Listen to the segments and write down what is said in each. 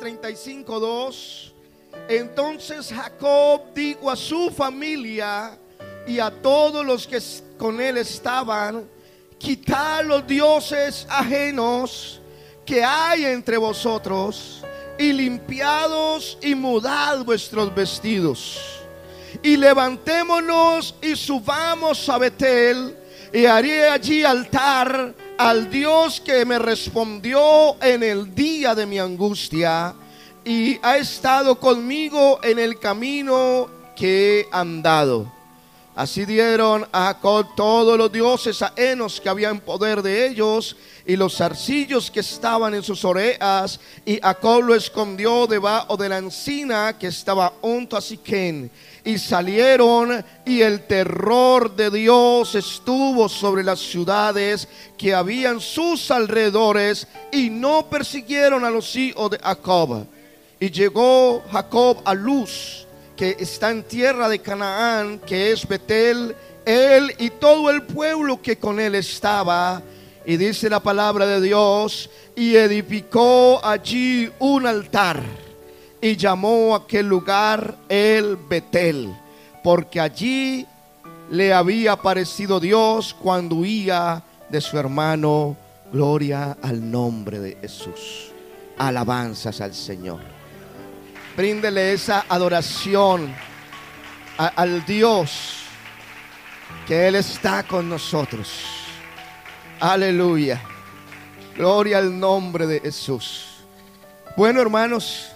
Génesis 35, 2. Entonces Jacob dijo a su familia y a todos los que con él estaban, quitad los dioses ajenos que hay entre vosotros y limpiados y mudad vuestros vestidos. Y levantémonos y subamos a Betel y haré allí altar al Dios que me respondió en el día de mi angustia y ha estado conmigo en el camino que he andado. Así dieron a Jacob todos los dioses ajenos que habían poder de ellos y los zarcillos que estaban en sus orejas. Y Jacob lo escondió debajo de la encina que estaba junto a Siquén. Y salieron y el terror de Dios estuvo sobre las ciudades que habían sus alrededores y no persiguieron a los hijos de Jacob. Y llegó Jacob a Luz que está en tierra de Canaán, que es Betel, él y todo el pueblo que con él estaba. Y dice la palabra de Dios, y edificó allí un altar y llamó aquel lugar el Betel, porque allí le había aparecido Dios cuando huía de su hermano. Gloria al nombre de Jesús. Alabanzas al Señor. Bríndele esa adoración al Dios que Él está con nosotros. Aleluya. Gloria al nombre de Jesús. Bueno, hermanos,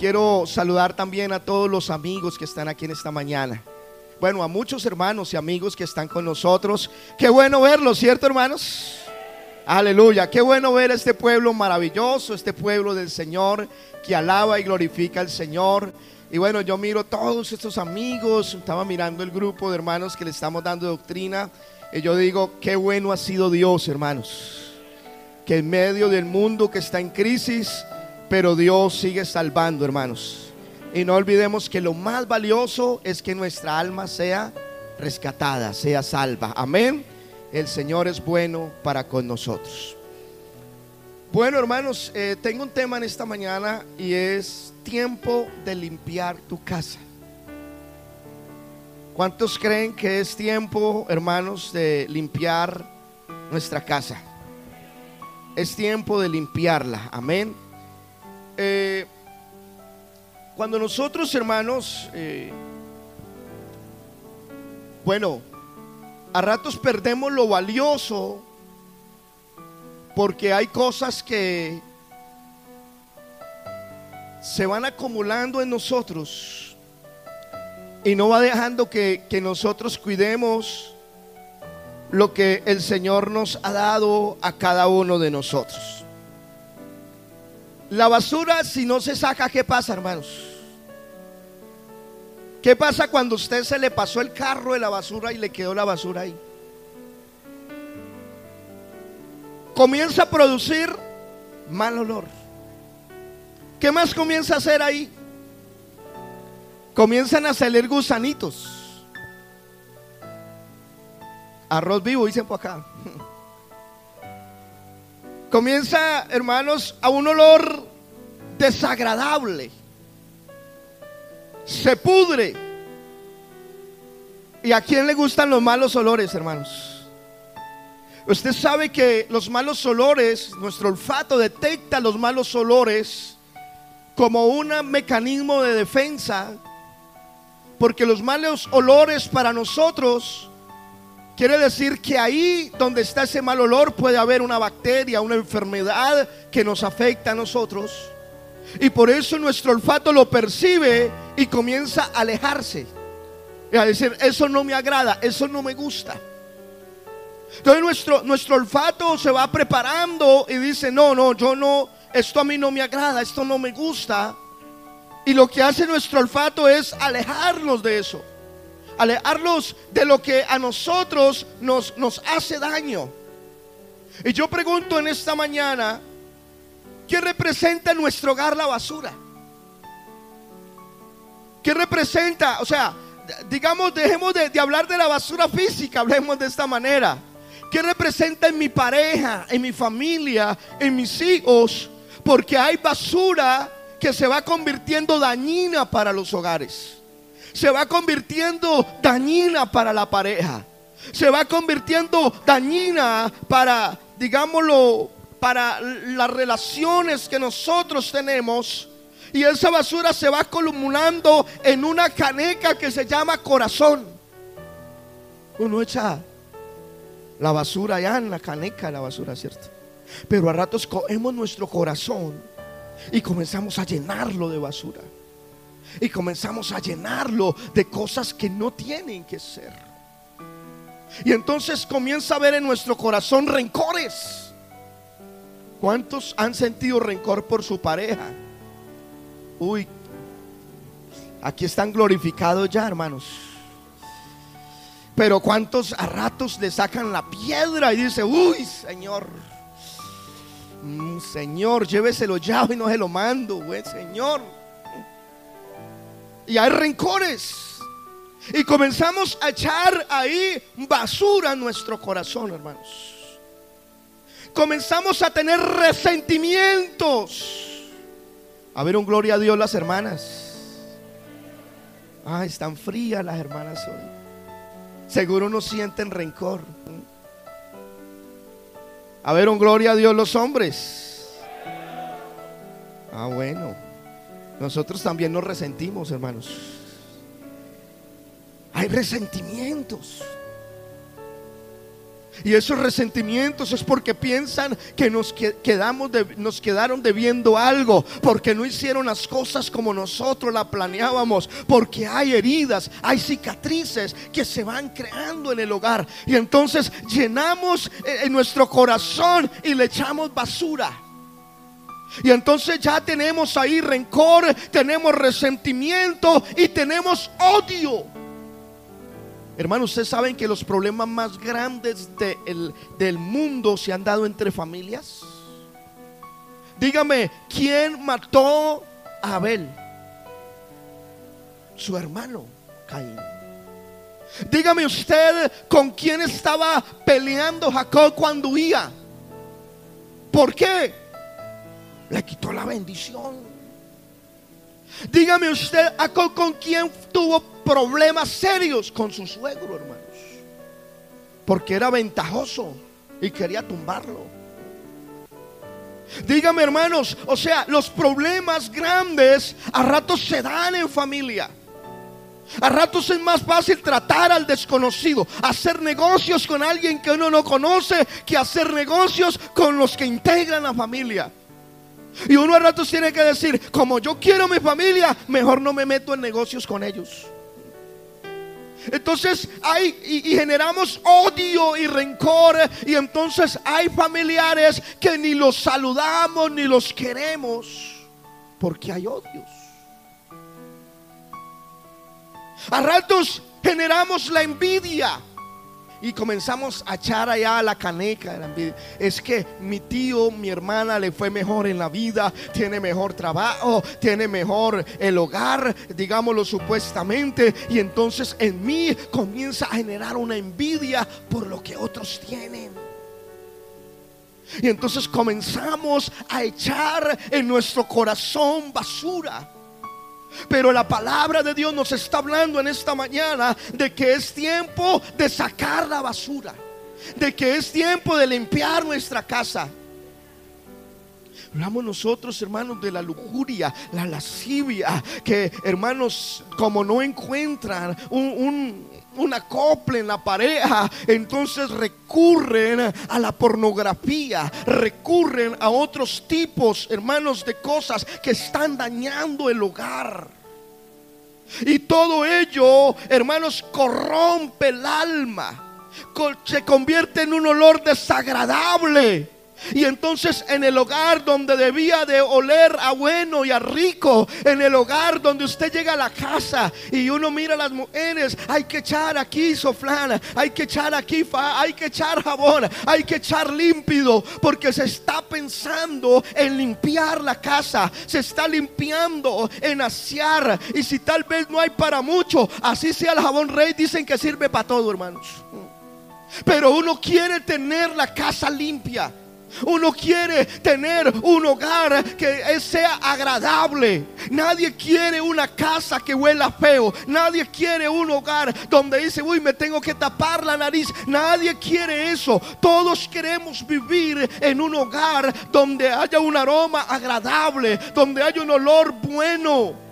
quiero saludar también a todos los amigos que están aquí en esta mañana. Bueno, a muchos hermanos y amigos que están con nosotros. Qué bueno verlos, ¿cierto, hermanos? Aleluya, qué bueno ver este pueblo maravilloso, este pueblo del Señor que alaba y glorifica al Señor. Y bueno, yo miro todos estos amigos, estaba mirando el grupo de hermanos que le estamos dando doctrina, y yo digo, qué bueno ha sido Dios, hermanos. Que en medio del mundo que está en crisis, pero Dios sigue salvando, hermanos. Y no olvidemos que lo más valioso es que nuestra alma sea rescatada, sea salva. Amén. El Señor es bueno para con nosotros. Bueno, hermanos, eh, tengo un tema en esta mañana y es tiempo de limpiar tu casa. ¿Cuántos creen que es tiempo, hermanos, de limpiar nuestra casa? Es tiempo de limpiarla, amén. Eh, cuando nosotros, hermanos, eh, bueno, a ratos perdemos lo valioso porque hay cosas que se van acumulando en nosotros y no va dejando que, nosotros cuidemos lo que el Señor nos ha dado a cada uno de nosotros. La basura, si no se saca, ¿qué pasa, hermanos? ¿Qué pasa cuando usted se le pasó el carro de la basura y le quedó la basura ahí? comienza a producir mal olor. ¿Qué más comienza a hacer ahí? Comienzan a salir gusanitos. Arroz vivo, dicen por acá. Comienza, hermanos, a un olor desagradable. Se pudre. ¿Y a quién le gustan los malos olores, hermanos? Usted sabe que los malos olores, nuestro olfato detecta los malos olores como un mecanismo de defensa, porque los malos olores para nosotros quiere decir que ahí donde está ese mal olor puede haber una bacteria, una enfermedad que nos afecta a nosotros. Y por eso nuestro olfato lo percibe y comienza a alejarse. Y a decir, eso no me agrada, eso no me gusta. Entonces nuestro, nuestro olfato se va preparando y dice, no, no, yo no, esto a mí no me agrada, esto no me gusta. Y lo que hace nuestro olfato es alejarnos de eso, alejarnos de lo que a nosotros nos, nos hace daño. Y yo pregunto en esta mañana, ¿qué representa en nuestro hogar la basura? ¿Qué representa? O sea, digamos, dejemos de, de hablar de la basura física, hablemos de esta manera. ¿Qué representa en mi pareja, en mi familia, en mis hijos? Porque hay basura que se va convirtiendo dañina para los hogares. Se va convirtiendo dañina para la pareja. Se va convirtiendo dañina para, digámoslo, para las relaciones que nosotros tenemos. Y esa basura se va acumulando en una caneca que se llama corazón. Uno echa la basura allá en la caneca, la basura, ¿cierto? Pero a ratos cogemos nuestro corazón y comenzamos a llenarlo de basura. Y comenzamos a llenarlo de cosas que no tienen que ser. Y entonces comienza a ver en nuestro corazón rencores. ¿Cuántos han sentido rencor por su pareja? Uy, aquí están glorificados ya, hermanos. Pero cuántos a ratos le sacan la piedra y dice, uy, Señor, mm, Señor, lléveselo ya y no se lo mando, güey, Señor. Y hay rencores. Y comenzamos a echar ahí basura en nuestro corazón, hermanos. Comenzamos a tener resentimientos. A ver un gloria a Dios las hermanas. Ah, están frías las hermanas hoy. Seguro no sienten rencor. A ver un gloria a Dios los hombres. Ah, bueno. Nosotros también nos resentimos, hermanos. Hay resentimientos. Y esos resentimientos es porque piensan que nos, quedamos nos quedaron debiendo algo, porque no hicieron las cosas como nosotros la planeábamos, porque hay heridas, hay cicatrices que se van creando en el hogar. Y entonces llenamos eh, nuestro corazón y le echamos basura. Y entonces ya tenemos ahí rencor, tenemos resentimiento y tenemos odio. Hermanos, ustedes saben que los problemas más grandes del mundo se han dado entre familias. Dígame, ¿quién mató a Abel? Su hermano Caín. Dígame usted con quién estaba peleando Jacob cuando huía. ¿Por qué? Le quitó la bendición. Dígame usted, ¿con quién tuvo problemas serios? Con su suegro, hermanos. Porque era ventajoso y quería tumbarlo. Dígame, hermanos, o sea, los problemas grandes a ratos se dan en familia. A ratos es más fácil tratar al desconocido, hacer negocios con alguien que uno no conoce, que hacer negocios con los que integran la familia. Y uno a ratos tiene que decir, como yo quiero mi familia, mejor no me meto en negocios con ellos. Entonces hay y, generamos odio y rencor y entonces hay familiares que ni los saludamos ni los queremos porque hay odios. A ratos generamos la envidia y comenzamos a echar allá la caneca. Es que mi tío, mi hermana le fue mejor en la vida, tiene mejor trabajo, tiene mejor el hogar, digámoslo supuestamente. Y entonces en mí comienza a generar una envidia por lo que otros tienen. Y entonces comenzamos a echar en nuestro corazón basura. Pero la palabra de Dios nos está hablando en esta mañana de que es tiempo de sacar la basura, de que es tiempo de limpiar nuestra casa. Hablamos nosotros, hermanos, de la lujuria, la lascivia, que hermanos, como no encuentran un, un acople en la pareja, entonces recurren a la pornografía, recurren a otros tipos, hermanos, de cosas que están dañando el hogar. Y todo ello, hermanos, corrompe el alma, se convierte en un olor desagradable. Y entonces en el hogar donde debía de oler a bueno y a rico, en el hogar donde usted llega a la casa y uno mira a las mujeres, hay que echar aquí soflana, hay que echar aquí fa, hay que echar jabón, hay que echar límpido, porque se está pensando en limpiar la casa, se está limpiando en asear. Y si tal vez no hay para mucho, así sea el jabón rey, dicen que sirve para todo, hermanos. Pero uno quiere tener la casa limpia. Uno quiere tener un hogar que sea agradable. Nadie quiere una casa que huela feo. Nadie quiere un hogar donde dice, uy, me tengo que tapar la nariz. Nadie quiere eso. Todos queremos vivir en un hogar donde haya un aroma agradable, donde haya un olor bueno.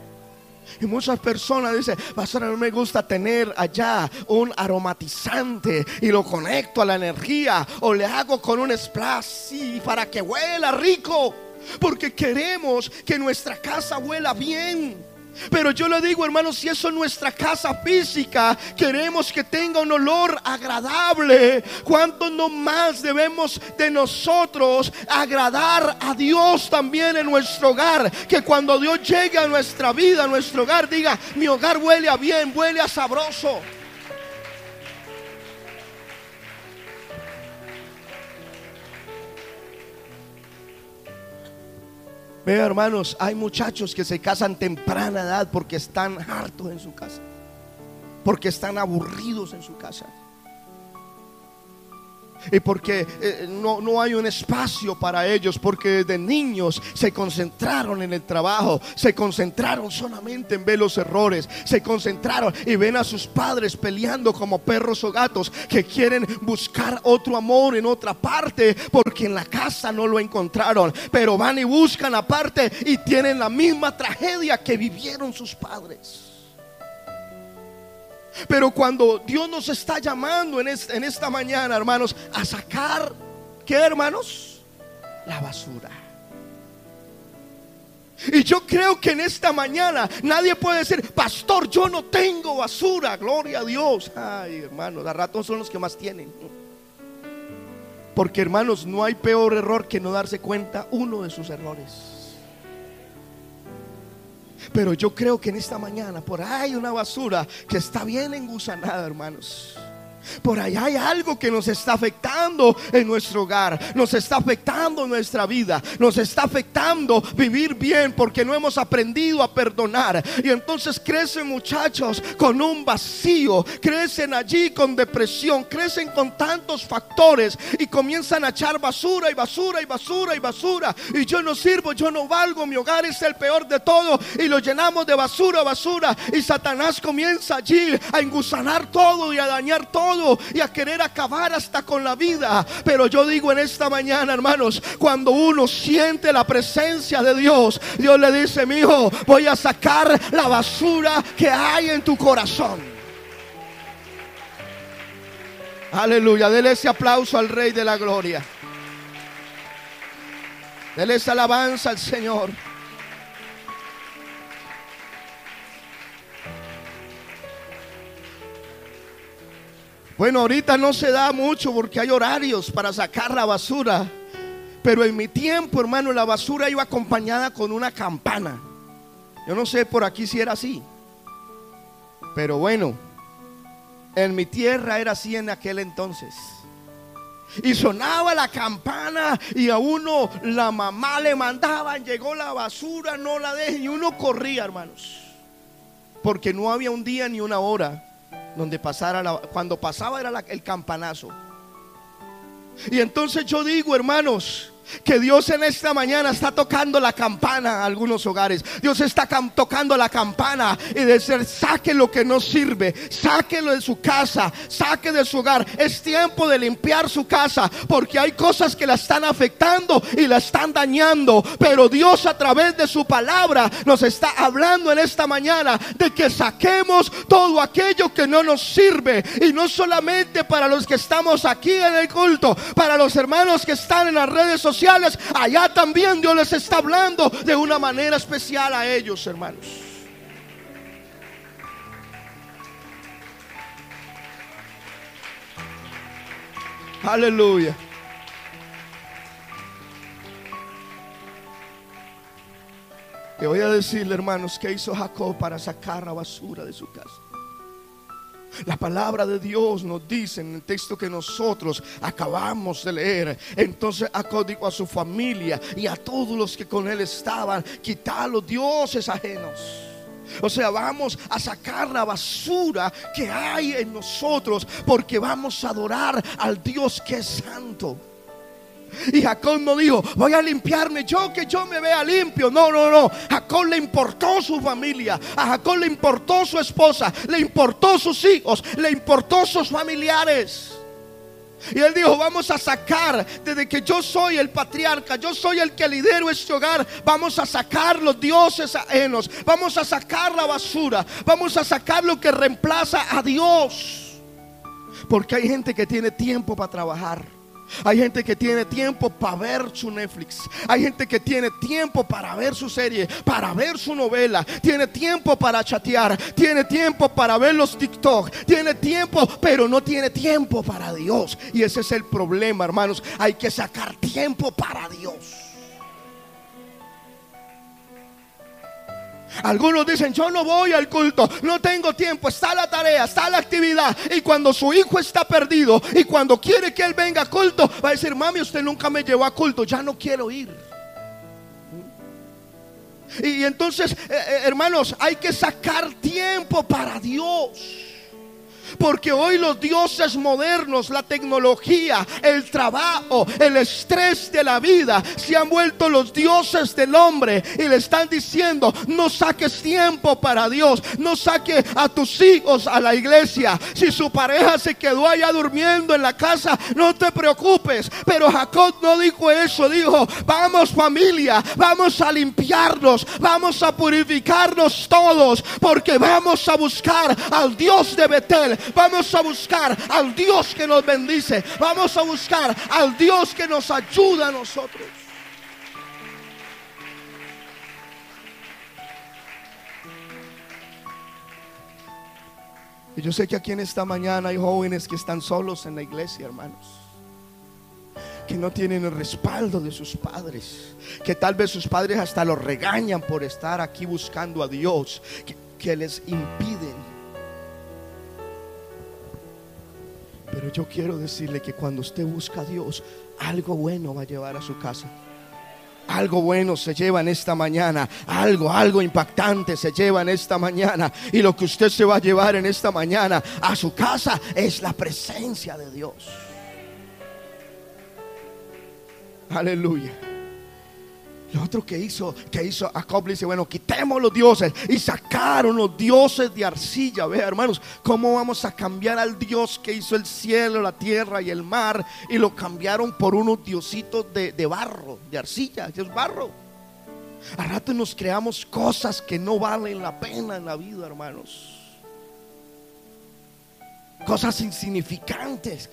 Y muchas personas dicen, pastor, a mí me gusta tener allá un aromatizante y lo conecto a la energía o le hago con un splash para que huela rico. Porque queremos que nuestra casa huela bien. Pero yo le digo, hermanos, si eso es nuestra casa física, queremos que tenga un olor agradable. ¿Cuánto no más debemos de nosotros agradar a Dios también en nuestro hogar? Que cuando Dios llegue a nuestra vida, a nuestro hogar, diga, mi hogar huele a bien, huele a sabroso. Vea, hermanos, hay muchachos que se casan temprana edad porque están hartos en su casa, porque están aburridos en su casa y porque eh, no, no, hay un espacio para ellos, porque desde niños se concentraron en el trabajo, se concentraron solamente en ver los errores, se concentraron y ven a sus padres peleando como perros o gatos que quieren buscar otro amor en otra parte, porque en la casa no lo encontraron, pero van y buscan aparte y tienen la misma tragedia que vivieron sus padres. Pero cuando Dios nos está llamando en, esta mañana, hermanos, a sacar, ¿qué hermanos? La basura. Y yo creo que en esta mañana nadie puede decir, pastor, yo no tengo basura, gloria a Dios. Ay, hermanos, a ratos son los que más tienen. Porque, hermanos, no hay peor error que no darse cuenta uno de sus errores. Pero yo creo que en esta mañana por ahí hay una basura que está bien engusanada, hermanos. Por ahí hay algo que nos está afectando en nuestro hogar, nos está afectando nuestra vida, nos está afectando vivir bien porque no hemos aprendido a perdonar. Y entonces crecen muchachos con un vacío, crecen allí con depresión, crecen con tantos factores y comienzan a echar basura y basura y basura y basura. Y yo no sirvo, yo no valgo, mi hogar es el peor de todo. Y lo llenamos de basura, basura. Y Satanás comienza allí a engusanar todo y a dañar y a querer acabar hasta con la vida. Pero yo digo en esta mañana, hermanos, cuando uno siente la presencia de Dios, Dios le dice, mi hijo, voy a sacar la basura que hay en tu corazón. Aleluya, dele ese aplauso al Rey de la Gloria. Dele esa alabanza al Señor. Bueno, ahorita no se da mucho porque hay horarios para sacar la basura. Pero en mi tiempo, hermano, la basura iba acompañada con una campana. Yo no sé por aquí si era así. Pero bueno, en mi tierra era así en aquel entonces. Y sonaba la campana y a uno la mamá le mandaban, llegó la basura, no la dejen. Y uno corría, hermanos. Porque no había un día ni una hora donde pasara cuando pasaba era el campanazo. Y entonces yo digo, hermanos, que Dios en esta mañana está tocando la campana a algunos hogares. Dios está tocando la campana y decir, saque lo que no sirve, sáquelo de su casa, saque de su hogar. Es tiempo de limpiar su casa porque hay cosas que la están afectando y la están dañando. Pero Dios a través de su palabra nos está hablando en esta mañana de que saquemos todo aquello que no nos sirve. Y no solamente para los que estamos aquí en el culto, para los hermanos que están en las redes sociales allá también Dios les está hablando de una manera especial a ellos, hermanos. Aleluya. Le voy a decirle, hermanos, que hizo Jacob para sacar la basura de su casa. La palabra de Dios nos dice en el texto que nosotros acabamos de leer. Entonces acodico a su familia y a todos los que con él estaban, quitar los dioses ajenos. O sea, vamos a sacar la basura que hay en nosotros porque vamos a adorar al Dios que es santo. Y Jacob no dijo, voy a limpiarme yo que yo me vea limpio. No, no, no. Jacob le importó su familia. A Jacob le importó su esposa. Le importó sus hijos. Le importó sus familiares. Y él dijo, vamos a sacar, desde que yo soy el patriarca, yo soy el que lidero este hogar, vamos a sacar los dioses ajenos, vamos a sacar la basura, vamos a sacar lo que reemplaza a Dios. Porque hay gente que tiene tiempo para trabajar. Hay gente que tiene tiempo para ver su Netflix. Hay gente que tiene tiempo para ver su serie, para ver su novela. Tiene tiempo para chatear. Tiene tiempo para ver los TikTok. Tiene tiempo, pero no tiene tiempo para Dios. Y ese es el problema, hermanos. Hay que sacar tiempo para Dios. Algunos dicen, yo no voy al culto, no tengo tiempo, está la tarea, está la actividad. Y cuando su hijo está perdido y cuando quiere que él venga a culto, va a decir, mami, usted nunca me llevó a culto, ya no quiero ir. Y entonces, eh, eh, hermanos, hay que sacar tiempo para Dios. Porque hoy los dioses modernos, la tecnología, el trabajo, el estrés de la vida, se han vuelto los dioses del hombre y le están diciendo, no saques tiempo para Dios, no saque a tus hijos a la iglesia. Si su pareja se quedó allá durmiendo en la casa, no te preocupes. Pero Jacob no dijo eso, dijo, vamos familia, vamos a limpiarnos, vamos a purificarnos todos, porque vamos a buscar al Dios de Betel Vamos a buscar al Dios que nos bendice. Vamos a buscar al Dios que nos ayuda a nosotros. Y yo sé que aquí en esta mañana hay jóvenes que están solos en la iglesia, hermanos que no tienen el respaldo de sus padres, que tal vez sus padres hasta los regañan por estar aquí buscando a Dios, que, que les impiden Pero yo quiero decirle que cuando usted busca a Dios, algo bueno va a llevar a su casa. Algo bueno se lleva en esta mañana. Algo, algo impactante se lleva en esta mañana. Y lo que usted se va a llevar en esta mañana a su casa es la presencia de Dios. Aleluya. Lo otro que hizo, que hizo Jacob dice, bueno, quitemos los dioses y sacaron los dioses de arcilla. Vea, hermanos, ¿cómo vamos a cambiar al Dios que hizo el cielo, la tierra y el mar? Y lo cambiaron por unos diositos de, barro, de arcilla, que es barro. A rato nos creamos cosas que no valen la pena en la vida, hermanos. Cosas insignificantes.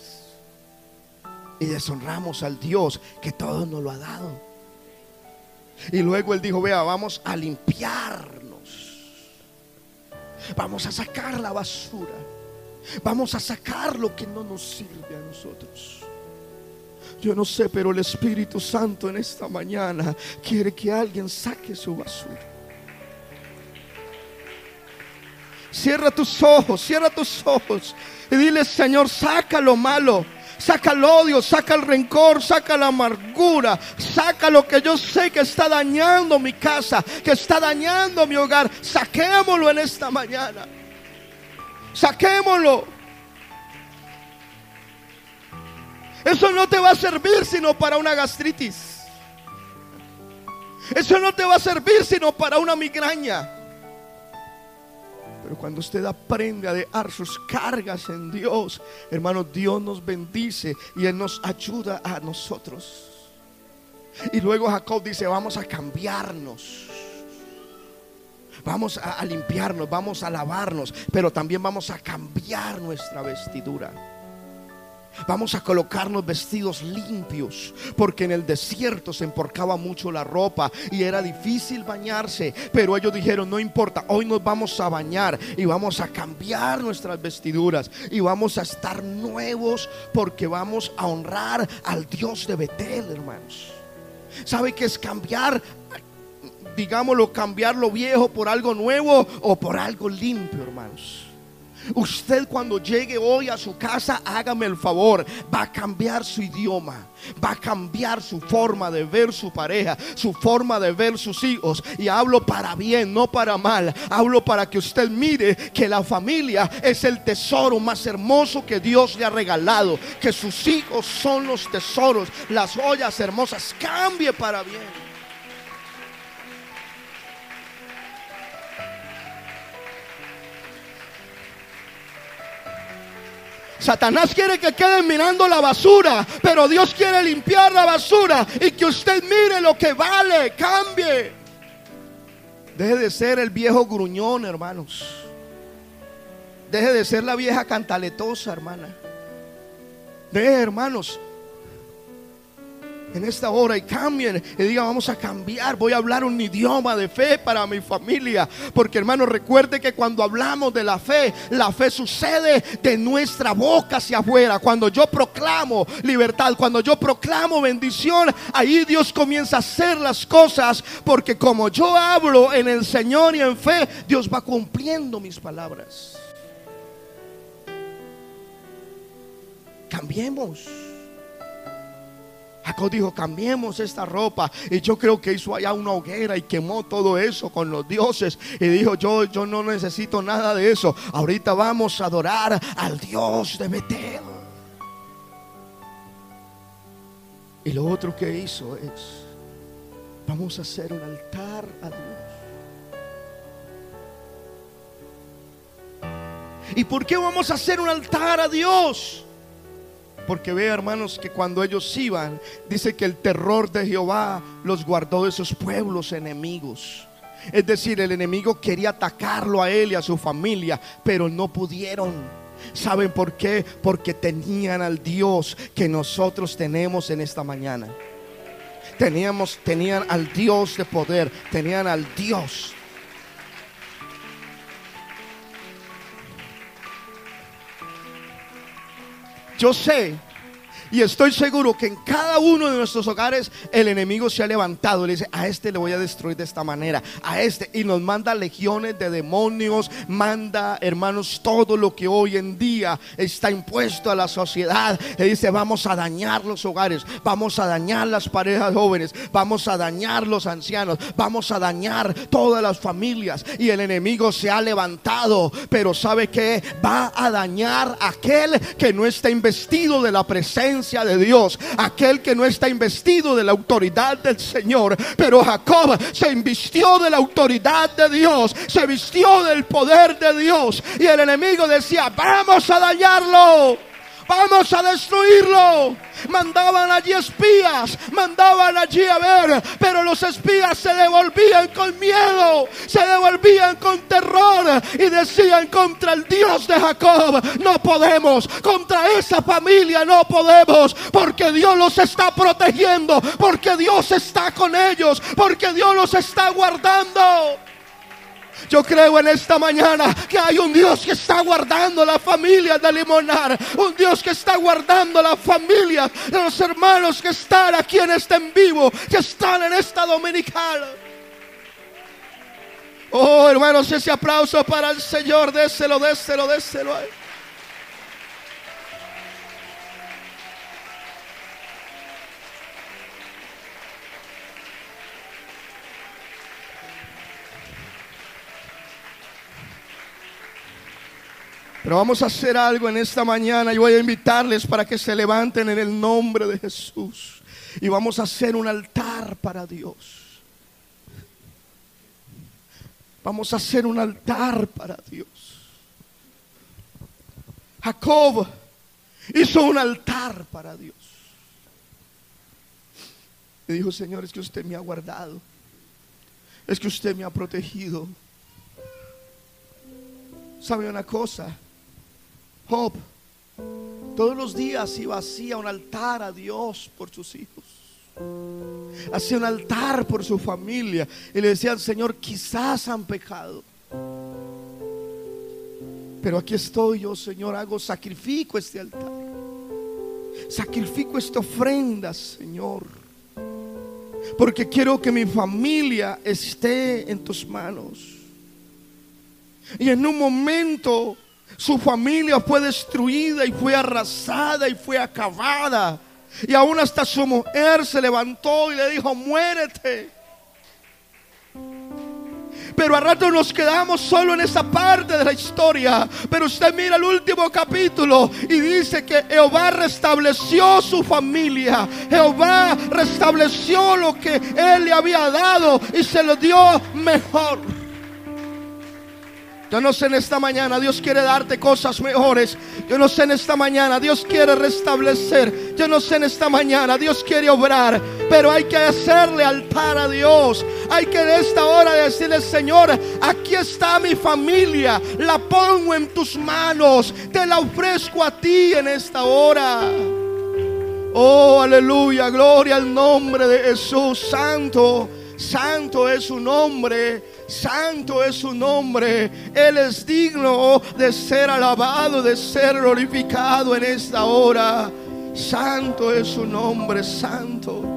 Y deshonramos al Dios que todo nos lo ha dado. Y luego él dijo, vea, vamos a limpiarnos. Vamos a sacar la basura. Vamos a sacar lo que no nos sirve a nosotros. Yo no sé, pero el Espíritu Santo en esta mañana quiere que alguien saque su basura. Cierra tus ojos, cierra tus ojos y dile, Señor, saca lo malo Saca el odio, saca el rencor, saca la amargura, saca lo que yo sé que está dañando mi casa, que está dañando mi hogar. Saquémoslo en esta mañana. Saquémoslo. Eso no te va a servir sino para una gastritis. Eso no te va a servir sino para una migraña. Pero cuando usted aprende a dejar sus cargas en Dios, hermano, Dios nos bendice y Él nos ayuda a nosotros. Y luego Jacob dice, vamos a cambiarnos. Vamos a, limpiarnos, vamos a lavarnos, pero también vamos a cambiar nuestra vestidura. Vamos a colocarnos vestidos limpios, porque en el desierto se emporcaba mucho la ropa y era difícil bañarse. Pero ellos dijeron, no importa, hoy nos vamos a bañar y vamos a cambiar nuestras vestiduras y vamos a estar nuevos porque vamos a honrar al Dios de Betel, hermanos. ¿Sabe qué es cambiar? Digámoslo, cambiar lo viejo por algo nuevo o por algo limpio, hermanos. Usted cuando llegue hoy a su casa, hágame el favor, va a cambiar su idioma, va a cambiar su forma de ver su pareja, su forma de ver sus hijos. Y hablo para bien, no para mal. Hablo para que usted mire que la familia es el tesoro más hermoso que Dios le ha regalado, que sus hijos son los tesoros, las joyas hermosas. Cambie para bien. Satanás quiere que queden mirando la basura, pero Dios quiere limpiar la basura y que usted mire lo que vale, cambie. Deje de ser el viejo gruñón, hermanos. Deje de ser la vieja cantaletosa, hermana. Deje, hermanos, en esta hora y cambien y digan vamos a cambiar, voy a hablar un idioma de fe para mi familia. Porque hermano, recuerde que cuando hablamos de la fe, la fe sucede de nuestra boca hacia afuera. Cuando yo proclamo libertad, cuando yo proclamo bendición, ahí Dios comienza a hacer las cosas. Porque como yo hablo en el Señor y en fe, Dios va cumpliendo mis palabras. Cambiemos. Jacob dijo, cambiemos esta ropa. Y yo creo que hizo allá una hoguera y quemó todo eso con los dioses. Y dijo, yo, yo no necesito nada de eso. Ahorita vamos a adorar al Dios de Betel. Y lo otro que hizo es, vamos a hacer un altar a Dios. ¿Y por qué vamos a hacer un altar a Dios? Porque ve, hermanos, que cuando ellos iban, dice que el terror de Jehová los guardó de esos pueblos enemigos. Es decir, el enemigo quería atacarlo a él y a su familia, pero no pudieron. ¿Saben por qué? Porque tenían al Dios que nosotros tenemos en esta mañana. Teníamos, tenían al Dios de poder, tenían al Dios Yo sé y estoy seguro que en cada uno de nuestros hogares el enemigo se ha levantado. Le dice, a este le voy a destruir de esta manera, a este. Y nos manda legiones de demonios, manda, hermanos, todo lo que hoy en día está impuesto a la sociedad. Le dice, vamos a dañar los hogares, vamos a dañar las parejas jóvenes, vamos a dañar los ancianos, vamos a dañar todas las familias. Y el enemigo se ha levantado, pero ¿sabe que Va a dañar aquel que no está investido de la presencia de Dios, aquel que no está investido de la autoridad del Señor. Pero Jacob se invistió de la autoridad de Dios, se vistió del poder de Dios. Y el enemigo decía, vamos a dañarlo vamos a destruirlo. Mandaban allí espías, mandaban allí a ver, pero los espías se devolvían con miedo, se devolvían con terror y decían contra el Dios de Jacob, no podemos, contra esa familia no podemos, porque Dios los está protegiendo, porque Dios está con ellos, porque Dios los está guardando. Yo creo en esta mañana que hay un Dios que está guardando la familia de Limonar. Un Dios que está guardando la familia de los hermanos que están aquí en este en vivo, que están en esta dominical. Oh, hermanos, ese aplauso para el Señor. Déselo, déselo, déselo. Pero vamos a hacer algo en esta mañana. Yo voy a invitarles para que se levanten en el nombre de Jesús. Y vamos a hacer un altar para Dios. Vamos a hacer un altar para Dios. Jacob hizo un altar para Dios. Y dijo, Señor, es que usted me ha guardado. Es que usted me ha protegido. ¿Sabe una cosa? Job todos los días iba hacía un altar a Dios por sus hijos. Hacía un altar por su familia. Y le decía al Señor, quizás han pecado. Pero aquí estoy yo, Señor, hago, sacrifico este altar. Sacrifico esta ofrenda, Señor. Porque quiero que mi familia esté en tus manos. Y en un momento Su familia fue destruida y fue arrasada y fue acabada. Y aún hasta su mujer se levantó y le dijo, muérete. Pero a rato nos quedamos solo en esa parte de la historia. Pero usted mira el último capítulo y dice que Jehová restableció su familia. Jehová restableció lo que él le había dado y se lo dio mejor. Yo no sé en esta mañana, Dios quiere darte cosas mejores. Yo no sé en esta mañana, Dios quiere restablecer. Yo no sé en esta mañana, Dios quiere obrar. Pero hay que hacerle altar a Dios. Hay que en esta hora decirle, Señor, aquí está mi familia. La pongo en tus manos. Te la ofrezco a ti en esta hora. Oh, aleluya, gloria al nombre de Jesús. Santo, santo es su nombre. Santo es su nombre. Él es digno de ser alabado, de ser glorificado en esta hora. Santo es su nombre, santo.